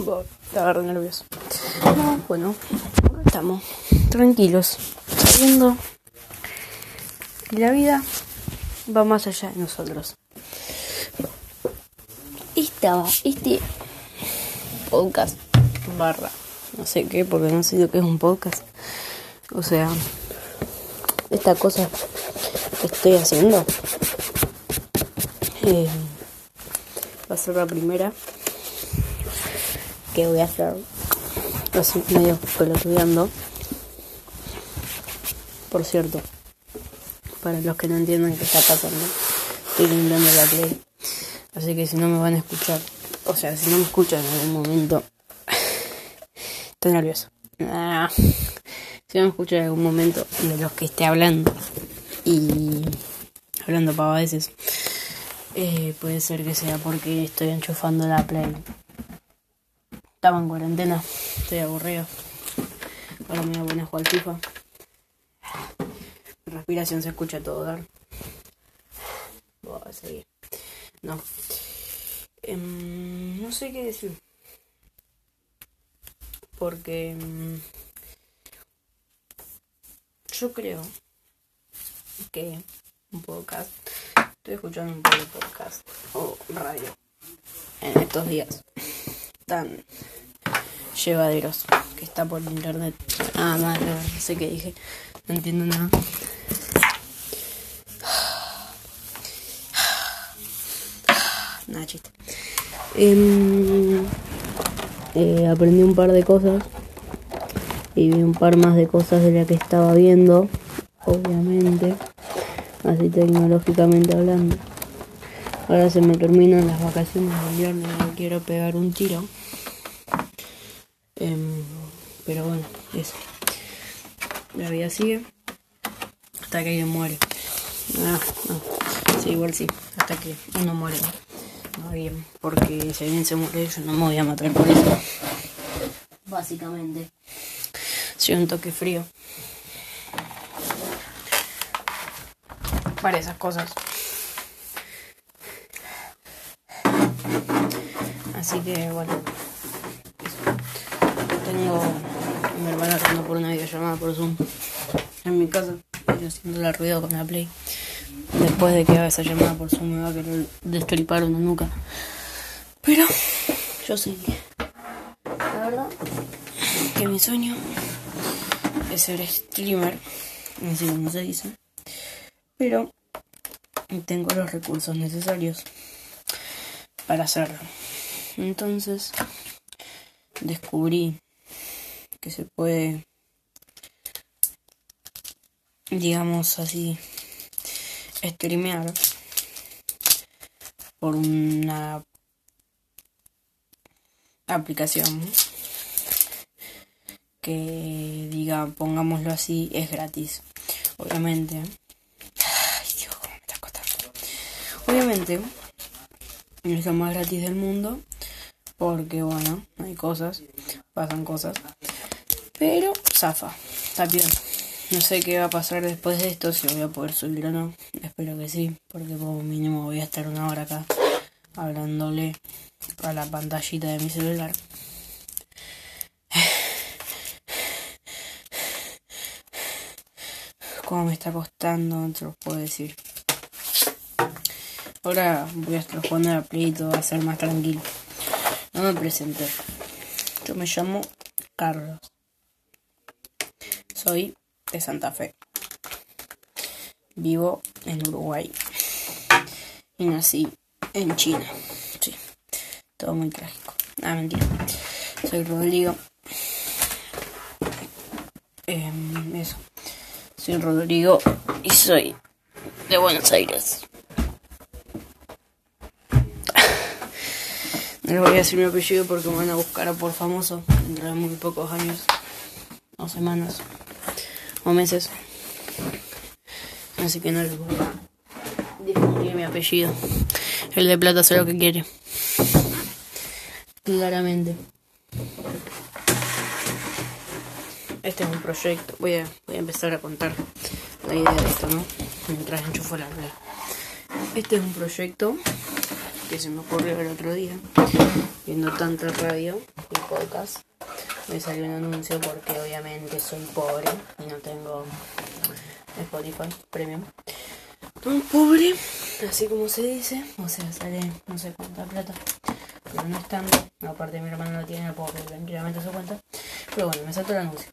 Estaba re nervioso. No, bueno, acá estamos, tranquilos, sabiendo que la vida va más allá de nosotros. Estaba este podcast barra, no sé qué, porque no sé lo que es un podcast. O sea, esta cosa que estoy haciendo eh, va a ser la primera voy a hacer así medio pelotudeando. Por cierto, para los que no entiendan qué está pasando, estoy limpiando la play. Así que si no me van a escuchar, o sea, si no me escuchan en algún momento, estoy nervioso. Ah, si no me escuchan en algún momento de los que esté hablando y hablando veces eh, puede ser que sea porque estoy enchufando la play estaba en cuarentena, estoy aburrido. Ahora me voy a. Mi respiración se escucha todo dar. Voy a seguir. No. Em, no sé qué decir. Porque em, yo creo que un podcast. Estoy escuchando un poco de podcast o radio en estos días tan llevaderos que está por internet. Ah, madre, no sé qué dije. No entiendo nada. Nada, chiste. Em, eh, aprendí un par de cosas y vi un par más de cosas de las que estaba viendo, obviamente, así tecnológicamente hablando. Ahora se me terminan las vacaciones de invierno y quiero pegar un tiro. Em, pero bueno, eso. La vida sigue hasta que alguien muere. Ah, Sí, igual sí, hasta que uno muere. No bien, porque si alguien se muere, yo no me voy a matar por eso. Básicamente, soy un toque frío. Para esas cosas. Así que bueno, tengo mi hermana haciendo por una videollamada por Zoom en mi casa, yo haciendo la ruido con la Play. Después de que haga esa llamada por Zoom me va a querer destripar una nuca. Pero yo sé la verdad que mi sueño es ser streamer, así como se dice. Pero tengo los recursos necesarios para hacerlo. Entonces descubrí que se puede, digamos así, streamear por una aplicación que diga, pongámoslo así, es gratis. Obviamente. Ay, Dios, cómo me está costando. Obviamente, es lo más gratis del mundo porque bueno, hay cosas, pasan cosas. Pero zafa, está bien. No sé qué va a pasar después de esto, si voy a poder subir o no. Espero que sí, porque como mínimo voy a estar una hora acá hablándole a la pantallita de mi celular. Como me está costando, no te lo puedo decir. Ahora voy a estar jugando a Play va a ser más tranquilo. No me presenté. Yo me llamo Carlos. Soy de Santa Fe. Vivo en Uruguay. Y nací en China. Sí. Todo muy trágico. Ah, mentira. Soy Rodrigo. Em, eso. Soy Rodrigo y soy de Buenos Aires. No les voy a decir mi apellido porque me van a buscar a por famoso dentro de muy pocos años, o semanas, o meses. Así que no les voy a difundir mi apellido. El de plata hace lo que quiere. Claramente. Este es un proyecto. Voy a, voy a empezar a contar la idea de esto, ¿no? Mientras enchufo la red. Este es un proyecto que se me ocurrió el otro día, viendo tanta radio y podcast, me salió un anuncio porque obviamente soy pobre y no tengo Spotify Premium. Un pobre, así como se dice, o sea, sale no sé cuánta plata, pero no es tanto. Aparte, mi hermano no tiene, no puedo tranquilamente su cuenta. Pero bueno, me saltó el anuncio.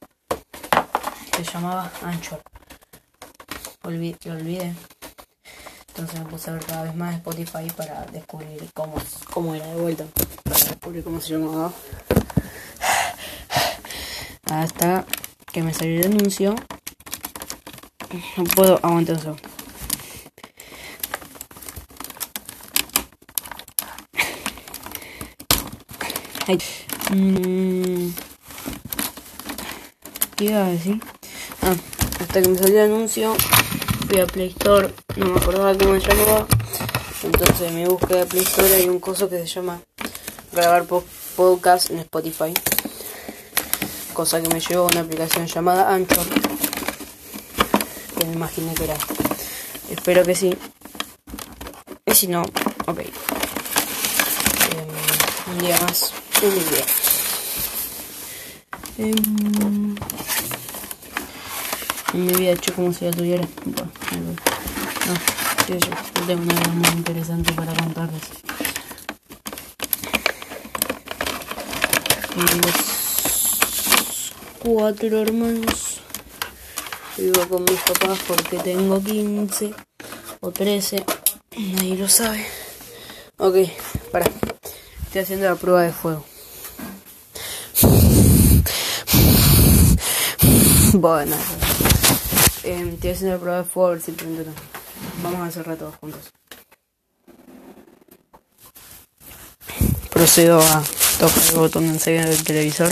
Se llamaba Anchor. Olvid lo olvidé. Entonces me puse a ver cada vez más Spotify para descubrir cómo, cómo era de vuelta. Para descubrir cómo se llamaba. Hasta que me salió el anuncio. No puedo aguantar un. Ay. Mm. ¿Qué iba a decir? Ah, hasta que me salió el anuncio, fui a Play Store, no me acordaba cómo se llamaba. Entonces en mi búsqueda de Play Store hay un coso que se llama grabar podcast en Spotify. Cosa que me llevó una aplicación llamada Anchor. Que me imaginé que era. Espero que sí. Y si no, ok. Em, un día más en mi vida. Em, en mi vida hecho como si ya tuviera. Bueno, no, yo, yo tengo nada muy interesante para contarles. Los cuatro hermanos. Vivo con mis papás porque tengo 15 o 13. Nadie lo sabe. Ok, para. Estoy haciendo la prueba de fuego. Bueno, eh, estoy haciendo la prueba de fuego a ver si. Vamos a hacerla todos juntos. Procedo a tocar el botón de enseguida del televisor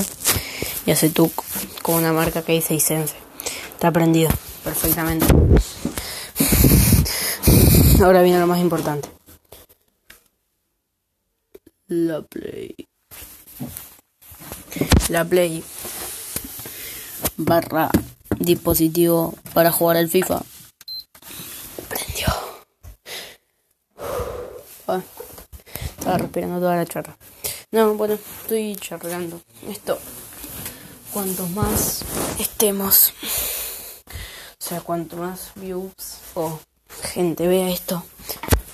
y hace tu con una marca que dice Isense. Está prendido perfectamente. Ahora viene lo más importante. La Play. La Play barra dispositivo para jugar al FIFA. Prendió. Ah, estaba respirando toda la charla. No, bueno, estoy charlando. Esto, cuantos más estemos, o sea, cuanto más views o gente vea esto,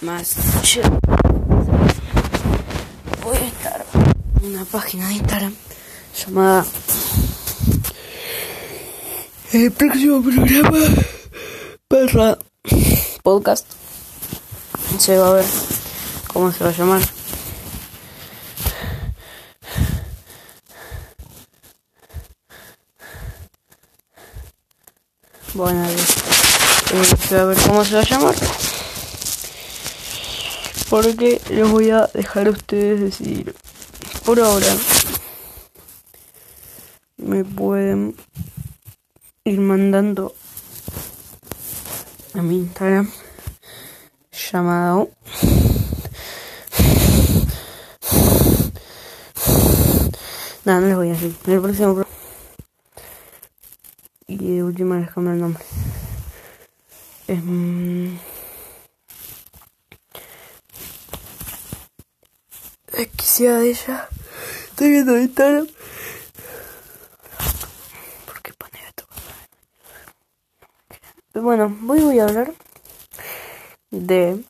más voy a estar en una página de Instagram llamada el próximo programa para podcast se va a ver cómo se va a llamar bueno eh, se va a ver cómo se va a llamar porque les voy a dejar a ustedes decidir. Por ahora me pueden ir mandando a mi Instagram llamado Nada, no les voy a decir. En el próximo Y de última les cambio el nombre. Eh, de ella. Estoy viendo Instagram. ¿Por qué pone esto? Bueno, hoy voy a hablar de...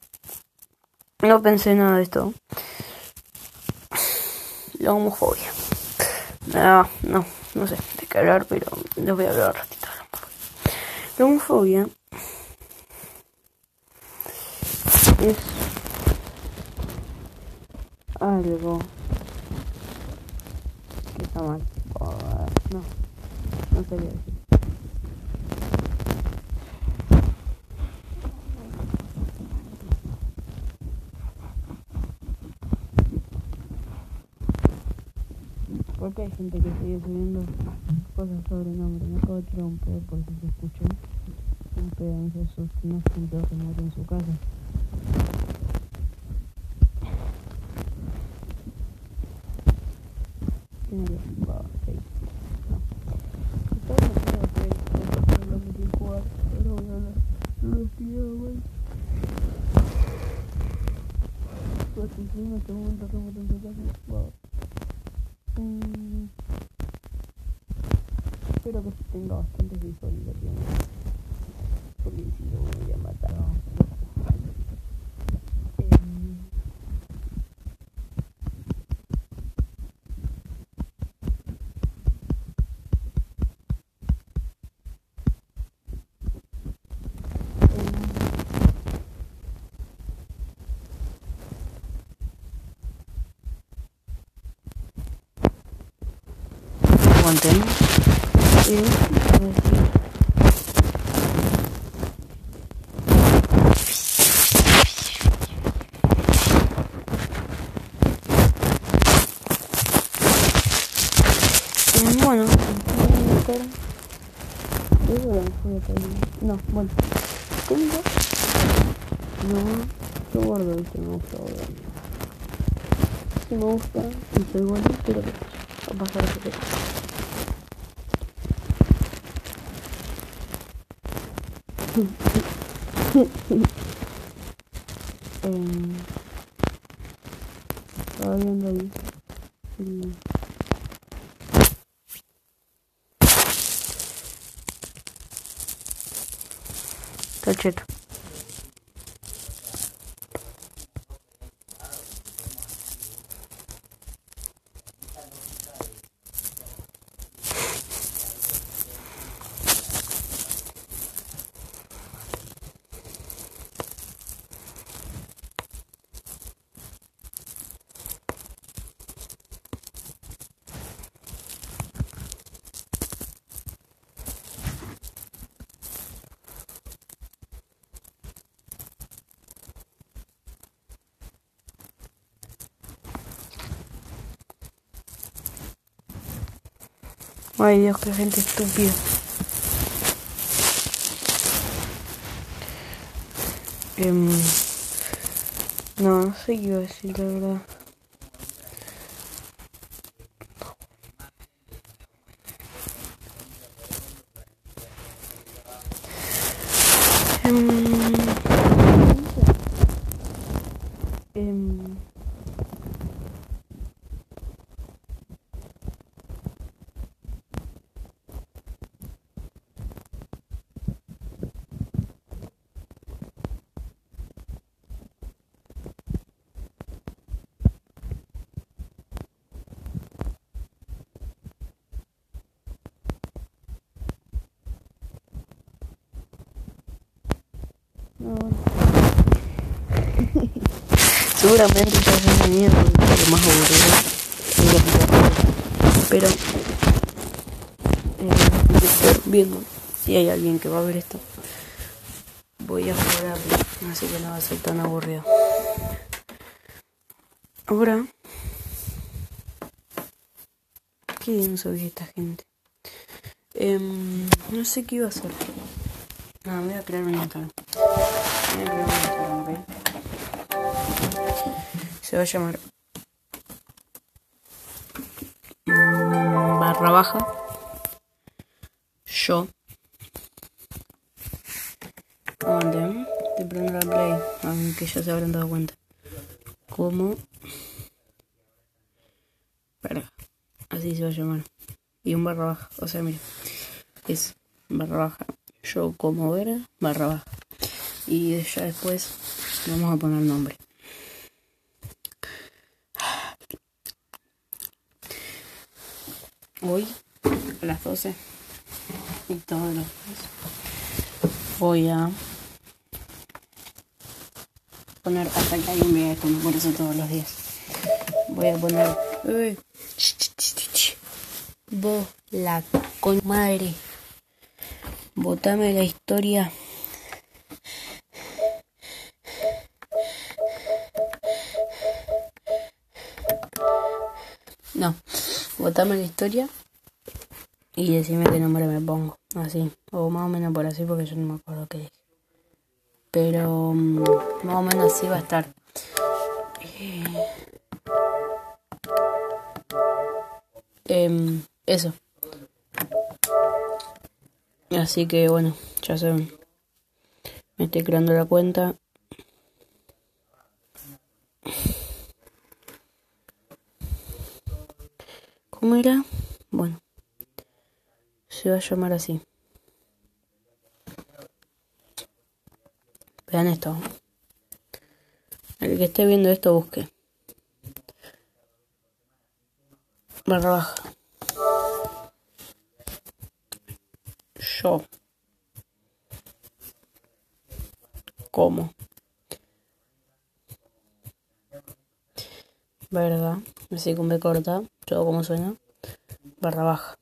No pensé nada de esto. La homofobia. No, no, no sé de qué hablar, pero les voy a hablar. La homofobia es algo que está mal. Oh, no, no quería decir. Porque hay gente que sigue subiendo cosas sobre nombre. Me acabo de tirar un pedo por si se escuchó. Un pedo, no se pedo que mete en su casa. Su. Espero que tenga bastantes visualizaciones. Porque si no me voy a matar. Em. Aguanten. Bueno. No, bueno. Tengo. No, yo guardo este, me gusta guardar. Si me gusta, y soy bueno, pero que a pasar Em, Estaba viendo ahí. y- Está cheto. Ay Dios, qué gente estúpida. Em, no, no sé qué iba a decir, la verdad. No, bueno. Seguramente ya una mierda, lo más aburrido. Pero eh, viendo si hay alguien que va a ver esto. Voy a jugar así que no va a ser tan aburrido. Ahora, qué bien soy esta gente. Em, no sé qué iba a hacer. No, me voy a crear un Instagram. Se va a llamar barra baja. Yo. Aguanten, estoy poniendo la play aunque ya se habrán dado cuenta. Como verga. Así se va a llamar. Y un barra baja. O sea mira. Es barra baja. Yo como verga barra baja y ya después vamos a poner nombre. Hoy a las 12 y todos los días voy a poner hasta que alguien vea esto, por eso todos los días. Voy a poner uy, vos la con madre. Botame la historia no botame la historia y decime qué nombre me pongo, así, o más o menos por así porque yo no me acuerdo qué dije. Pero mm, más o menos así va a estar. Eh, em, eso. Así que bueno, ya saben. Me estoy creando la cuenta. ¿Cómo era? Bueno, se va a llamar así. Vean esto. El que esté viendo esto busque. Barra baja. Yo. ¿Cómo? ¿Verdad? Así con B corta. Todo como suena. Barra baja.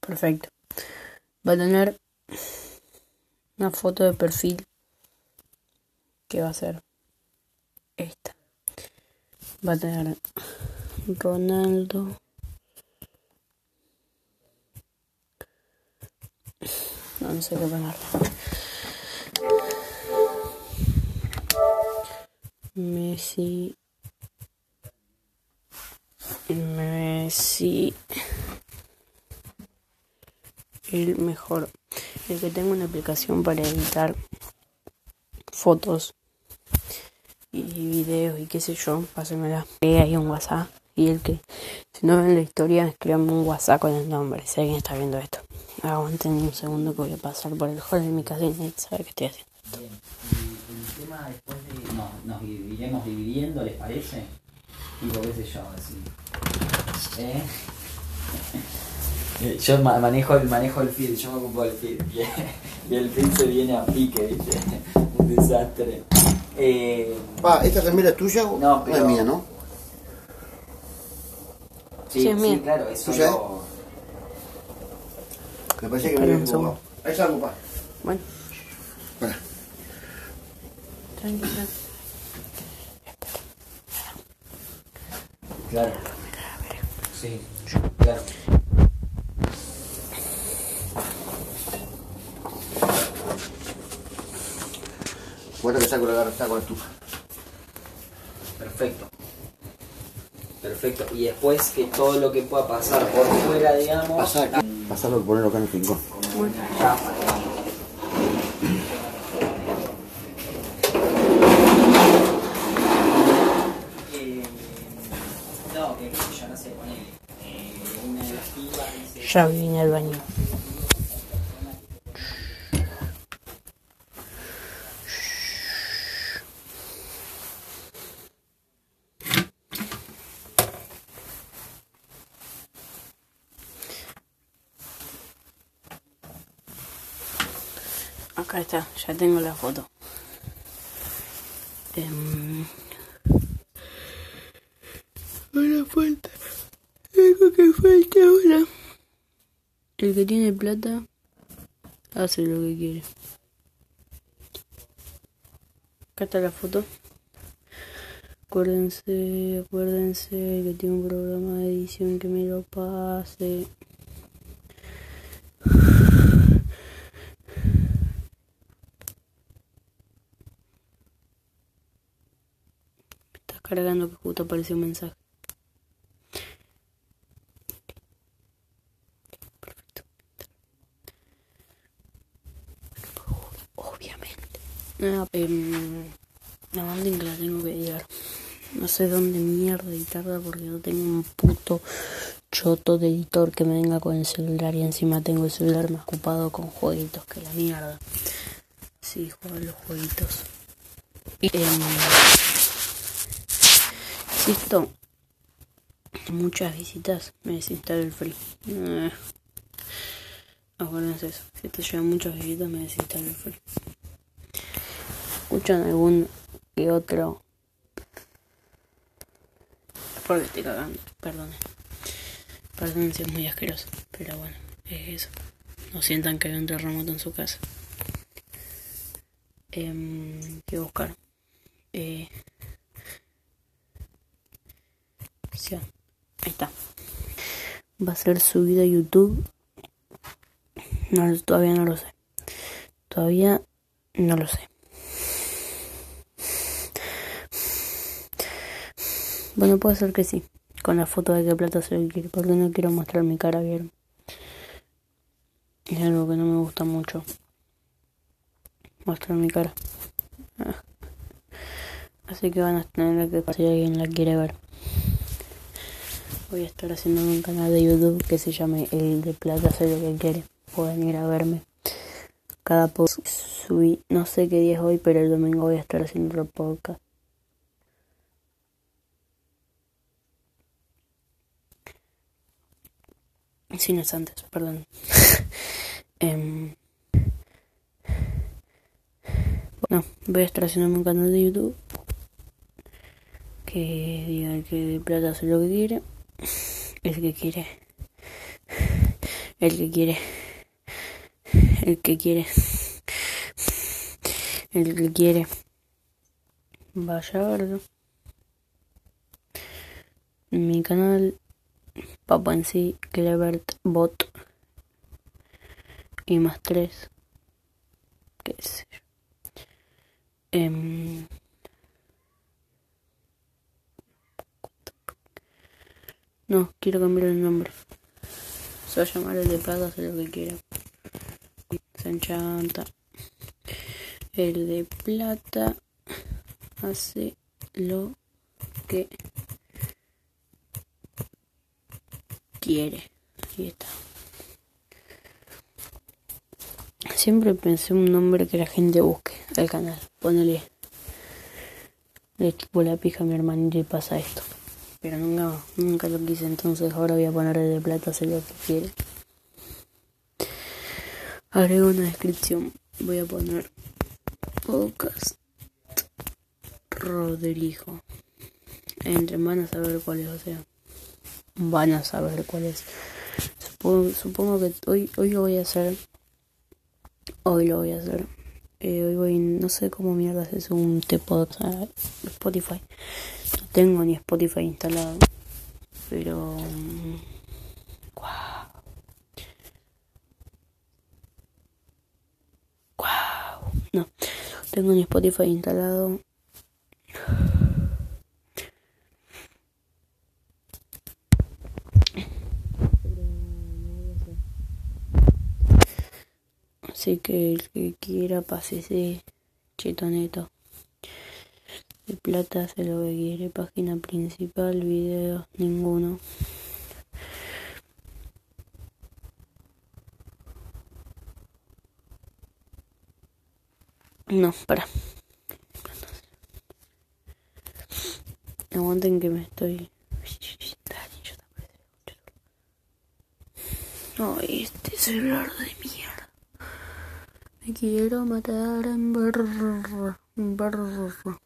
Perfecto. Va a tener una foto de perfil que va a ser esta. Va a tener Ronaldo. No, no sé qué poner. Messi. Messi. El mejor. El que tenga una aplicación para editar fotos y videos y qué sé yo, pásenmela. ahí un WhatsApp. Y el que, si no ven la historia, escríbanme un WhatsApp con el nombre. Si alguien está viendo esto. Aguanten un segundo que voy a pasar por el hall de mi casa y sabe qué estoy haciendo. No, nos iremos dividiendo, ¿les parece? Tipo, qué sé yo, así. ¿Eh? Yo manejo el, manejo el feed, yo me ocupo del feed. Y, el feed se viene a pique, ¿viste? Un desastre. Eh, Pa, ¿esta también es tuya o No, pero- es mía, no? sí, Sí, es sí, mío. claro, es ¿Tuya solo. Me parece que me un. Ahí salgo, pa. Bueno, Espera. tranquila. Claro. Sí, claro. Bueno, que saco la garra, saco la estufa. Perfecto. Perfecto. Y después que todo lo que pueda pasar por fuera, digamos. Pasarlo y ponerlo acá en el rincón. Ya. Eh, no, que qué sé yo no sé, ponele. Eh, una de las pibas dice. Ya vine al baño. Acá está, ya tengo la foto. Em, Ahora falta. Algo que falta. El que tiene plata hace lo que quiere. Acá está la foto. Acuérdense, acuérdense que tiene un programa de edición que me lo pase. Está cargando que justo apareció un mensaje. Perfecto. Obviamente. Ah, em, la banda que la tengo que editar. No sé dónde mierda editarla porque no tengo un puto choto de editor que me venga con el celular y encima tengo el celular más ocupado con jueguitos que la mierda. Sí, juego a los jueguitos. Y, em, insisto, muchas visitas me desinstalo el free. Eh, acuérdense eso. Si te llegan muchas visitas me desinstalo el free. Escuchan algún que otro. Porque estoy cagando, perdone. Perdón si es muy asqueroso, pero bueno, es eso. No sientan que hay un terremoto en su casa. Em, ¿Qué buscar? Eh. Ahí está. Va a ser subido a YouTube. No, todavía no lo sé. Todavía no lo sé. Bueno, puede ser que sí. Con la foto de qué plata se lo quiere. Porque no quiero mostrar mi cara, ¿vieron? Es algo que no me gusta mucho. Mostrar mi cara. Ah. Así que van a tener que si alguien la quiere ver. Voy a estar haciendo un canal de YouTube que se llame El de Plata hace lo que quiere. Pueden ir a verme. Cada post subí, no sé qué día es hoy, pero el domingo voy a estar haciendo otro podcast. Sí, no es antes, perdón. Em, no, voy a estar haciendo un canal de YouTube que diga que de plata hace lo que quiere. El que quiere. El que quiere. El que quiere. El que quiere. Vaya a verlo. Mi canal Papa en sí, Clevert Bot y más tres. ¿Qué sé yo? Em, no, quiero cambiar el nombre. Se va a llamar el de plata, hace lo que quiera. Se enchanta. El de plata hace lo que quiere. Ahí está. Siempre pensé un nombre que la gente busque al canal. Ponele. Le chupo la pija a mi hermanito y pasa esto. Pero nunca, nunca lo quise, entonces ahora voy a ponerle de plata, hacer lo que quiere. Agrego una descripción. Voy a poner podcast Rodrigo. Entre van a saber cuál es, o sea, van a saber cuál es. Supongo, supongo que hoy, hoy lo voy a hacer. Hoy lo voy a hacer. Eh, hoy voy, no sé cómo mierda es un tipo de Spotify. No tengo ni Spotify instalado. Pero. Wow. Wow. No. Tengo ni Spotify instalado. Así que el que quiera pásese chetoneto. De plata hace lo que quiere. Página principal, videos, ninguno. No, para. Aguanten que me estoy. Ay, este celular de mierda. Me quiero matar en brrr, brrr.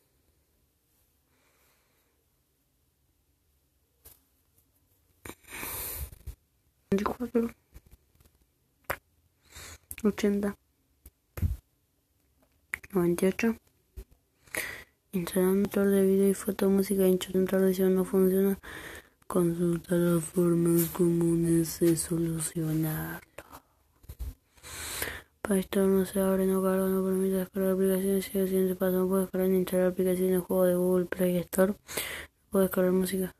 Noventa y ocho. Instalar motor de video y foto, música, central de no funciona. Consulta las formas comunes de solucionarlo. Para esto no se abre, no carga, no permite descargar aplicaciones. Sigue el siguiente paso. No puedo descargar ni instalar aplicaciones de juego de Google Play Store. No puedo descargar música.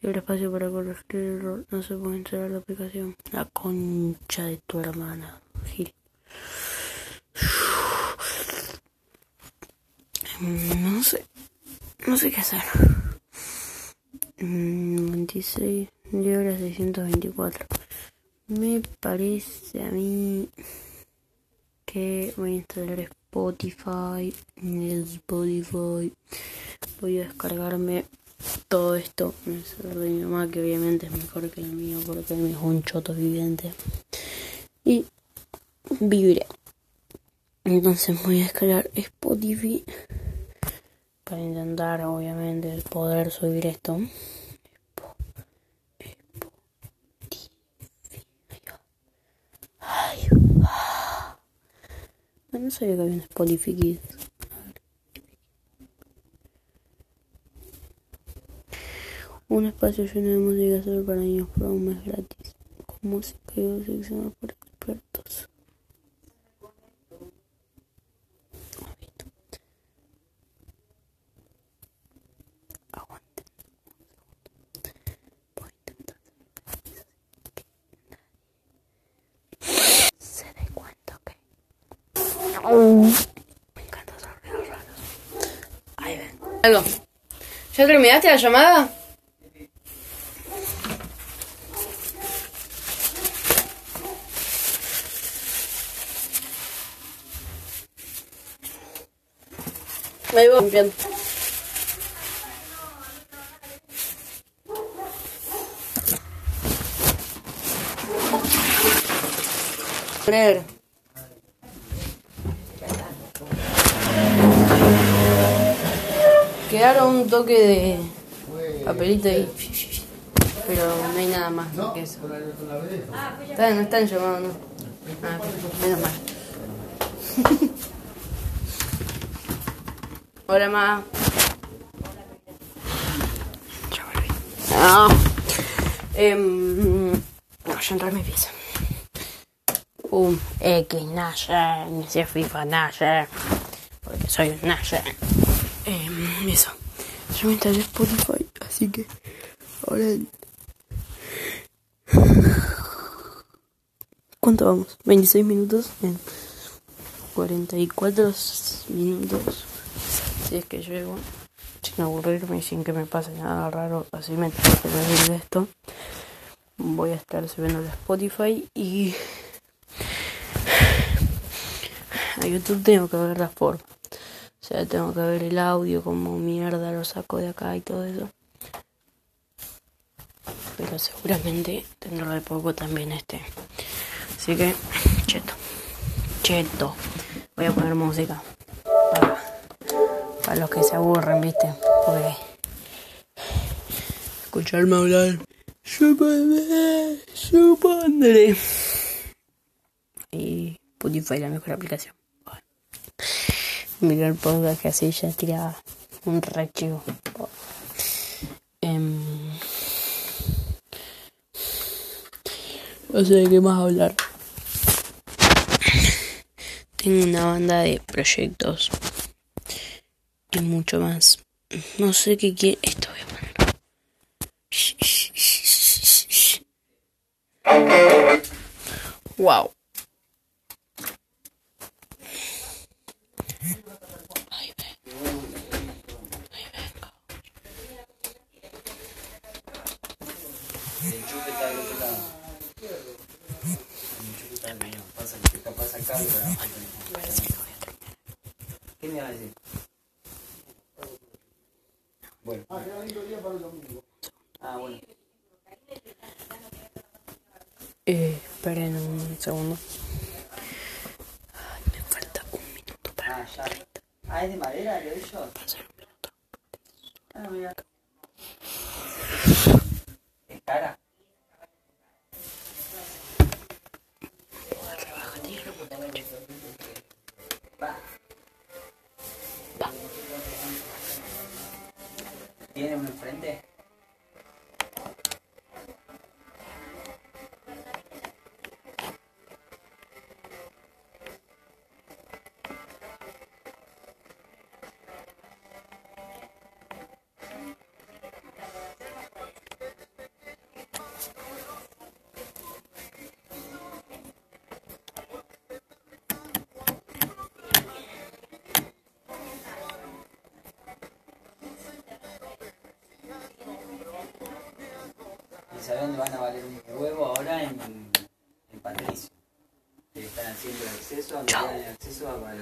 Y el espacio para corregir el error. No se puede instalar la aplicación. La concha de tu hermana, Gil. No sé. No sé qué hacer. 26 de horas 624. Me parece a mí voy a instalar Spotify. Spotify. Voy a descargarme todo esto. El celular de mi mamá, que obviamente es mejor que el mío porque el mío es un choto viviente. Y viviré. Entonces voy a descargar Spotify para intentar obviamente poder subir esto. Ay, ah. No sabía que había un Spotify Kids. Un espacio lleno de música solo para niños por un mes gratis. Con música y secciones para expertos. Aguanten un segundo. Voy a intentar se dé cuenta, ok. Me encanta hacer ruidos raros. Ahí ven. Algo. ¿Ya terminaste la llamada? Ahí voy limpiando. Quedaron un toque de papelito ahí. Pero no hay nada más que eso. No están llamados, no. Ah, menos mal. Hola, ma. Ya volví. Ah. Em, no, ya entré a mi pieza. Un X Nasher, ni si FIFA Nasher, porque soy un Nasher. Em, eso. Yo me instalé Spotify, así que ahora. ¿Cuánto vamos? 26 minutos en 44 minutos. Si es que llego, sin aburrirme y sin que me pase nada raro, así me tengo que de esto. Voy a estar subiendo el Spotify y a YouTube tengo que ver la forma. O sea, tengo que ver el audio, como mierda lo saco de acá y todo eso. Pero seguramente dentro de poco también este. Así que, cheto. Cheto. Voy a poner música. Para, los que se aburren, viste. Porque escucharme hablar. Supondré. Y Spotify la mejor aplicación. Mirar podcast que así ya tiraba un rechivo. Em, no sé de qué más hablar. Tengo una banda de proyectos y mucho más. No sé qué quiere. Esto voy a poner. Shh. Wow. Ahí vengo. Ahí vengo. El enchufe está del otro lado. El enchufe está del medio. Pasa, ¿Qué me va a decir? Bueno. Ah, bueno. Eh, esperen un segundo. Ay, me falta un minuto para Ah, ya. Ah, ¿es de madera lo ellos? hacer un minuto. Ah, mira. ¿Y saben dónde van a valer un huevo ahora? En, en Patricio. Que están haciendo el acceso, donde dan el acceso a.